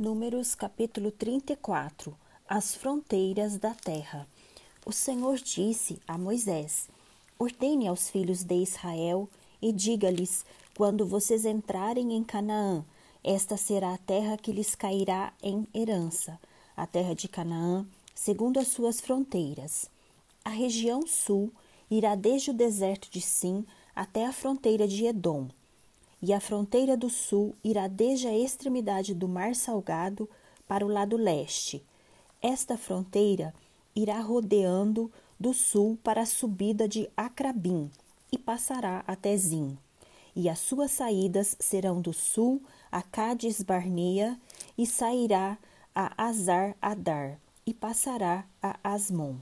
Números capítulo 34 As fronteiras da terra. O Senhor disse a Moisés: Ordene aos filhos de Israel e diga-lhes: Quando vocês entrarem em Canaã, esta será a terra que lhes cairá em herança, a terra de Canaã, segundo as suas fronteiras. A região sul irá desde o deserto de Sim até a fronteira de Edom e a fronteira do sul irá desde a extremidade do Mar Salgado para o lado leste. Esta fronteira irá rodeando do sul para a subida de Acrabim e passará até Zim. E as suas saídas serão do sul a Cádiz Barnea e sairá a Azar Adar e passará a Asmon.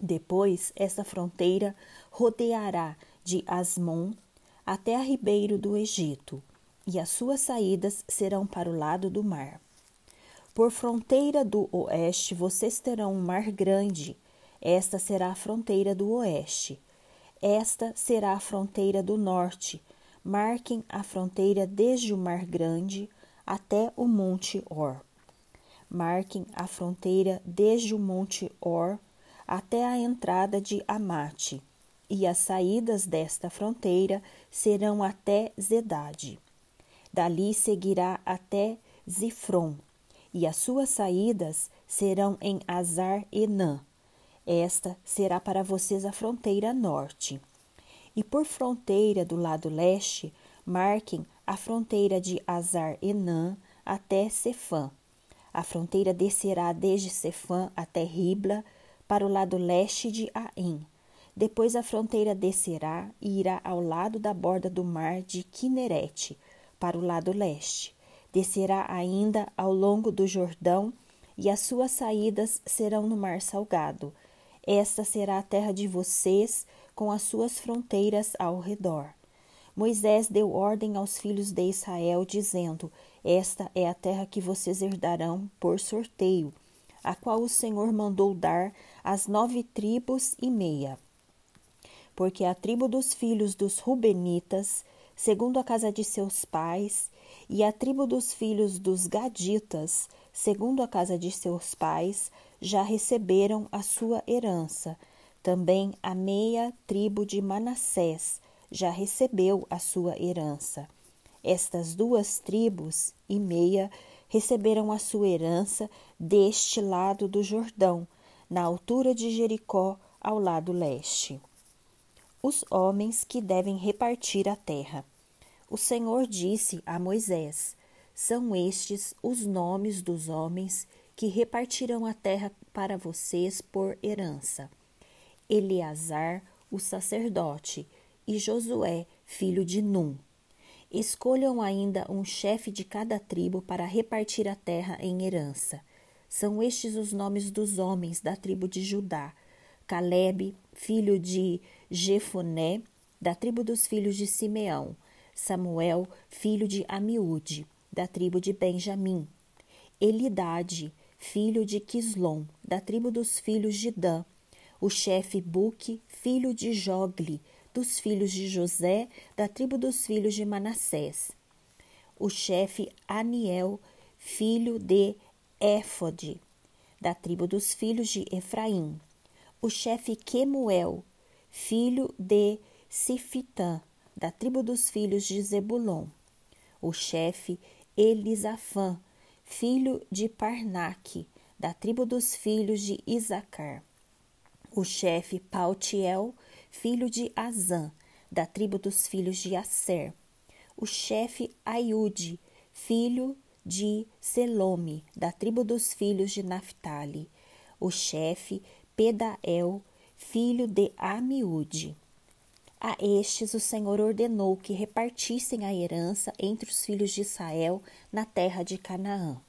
Depois, esta fronteira rodeará de Asmon até a ribeiro do Egito, e as suas saídas serão para o lado do mar. Por fronteira do oeste vocês terão um mar grande, esta será a fronteira do oeste. Esta será a fronteira do norte. Marquem a fronteira desde o Mar Grande até o Monte Or. Marquem a fronteira desde o Monte Or até a entrada de Amate e as saídas desta fronteira serão até Zedade. Dali seguirá até Zifron, e as suas saídas serão em Azar Enã. Esta será para vocês a fronteira norte. E por fronteira do lado leste, marquem a fronteira de Azar Enã até Cefã. A fronteira descerá desde Cefã até Ribla, para o lado leste de Aim depois a fronteira descerá e irá ao lado da borda do mar de Quinerete, para o lado leste. Descerá ainda ao longo do Jordão, e as suas saídas serão no mar salgado. Esta será a terra de vocês, com as suas fronteiras ao redor. Moisés deu ordem aos filhos de Israel, dizendo: Esta é a terra que vocês herdarão por sorteio, a qual o Senhor mandou dar às nove tribos e meia porque a tribo dos filhos dos Rubenitas, segundo a casa de seus pais, e a tribo dos filhos dos Gaditas, segundo a casa de seus pais, já receberam a sua herança. Também a meia tribo de Manassés já recebeu a sua herança. Estas duas tribos e meia receberam a sua herança deste lado do Jordão, na altura de Jericó, ao lado leste os homens que devem repartir a terra. O Senhor disse a Moisés: São estes os nomes dos homens que repartirão a terra para vocês por herança: Eleazar, o sacerdote, e Josué, filho de Num. Escolham ainda um chefe de cada tribo para repartir a terra em herança. São estes os nomes dos homens da tribo de Judá: Caleb, filho de Jefoné, da tribo dos filhos de Simeão, Samuel, filho de Amiúde, da tribo de Benjamim, Elidade, filho de Quislom, da tribo dos filhos de Dan, o chefe Buque, filho de Jogli, dos filhos de José, da tribo dos filhos de Manassés, o chefe Aniel, filho de Éfode, da tribo dos filhos de Efraim, o chefe Quemuel, filho de Sifitã, da tribo dos filhos de Zebulon. O chefe Elisafã, filho de Parnaque, da tribo dos filhos de Isacar. O chefe Pautiel, filho de Azã, da tribo dos filhos de Asser. O chefe Aiude, filho de Selome, da tribo dos filhos de Naphtali. O chefe Pedael, filho de Amiúde. A estes o Senhor ordenou que repartissem a herança entre os filhos de Israel na terra de Canaã.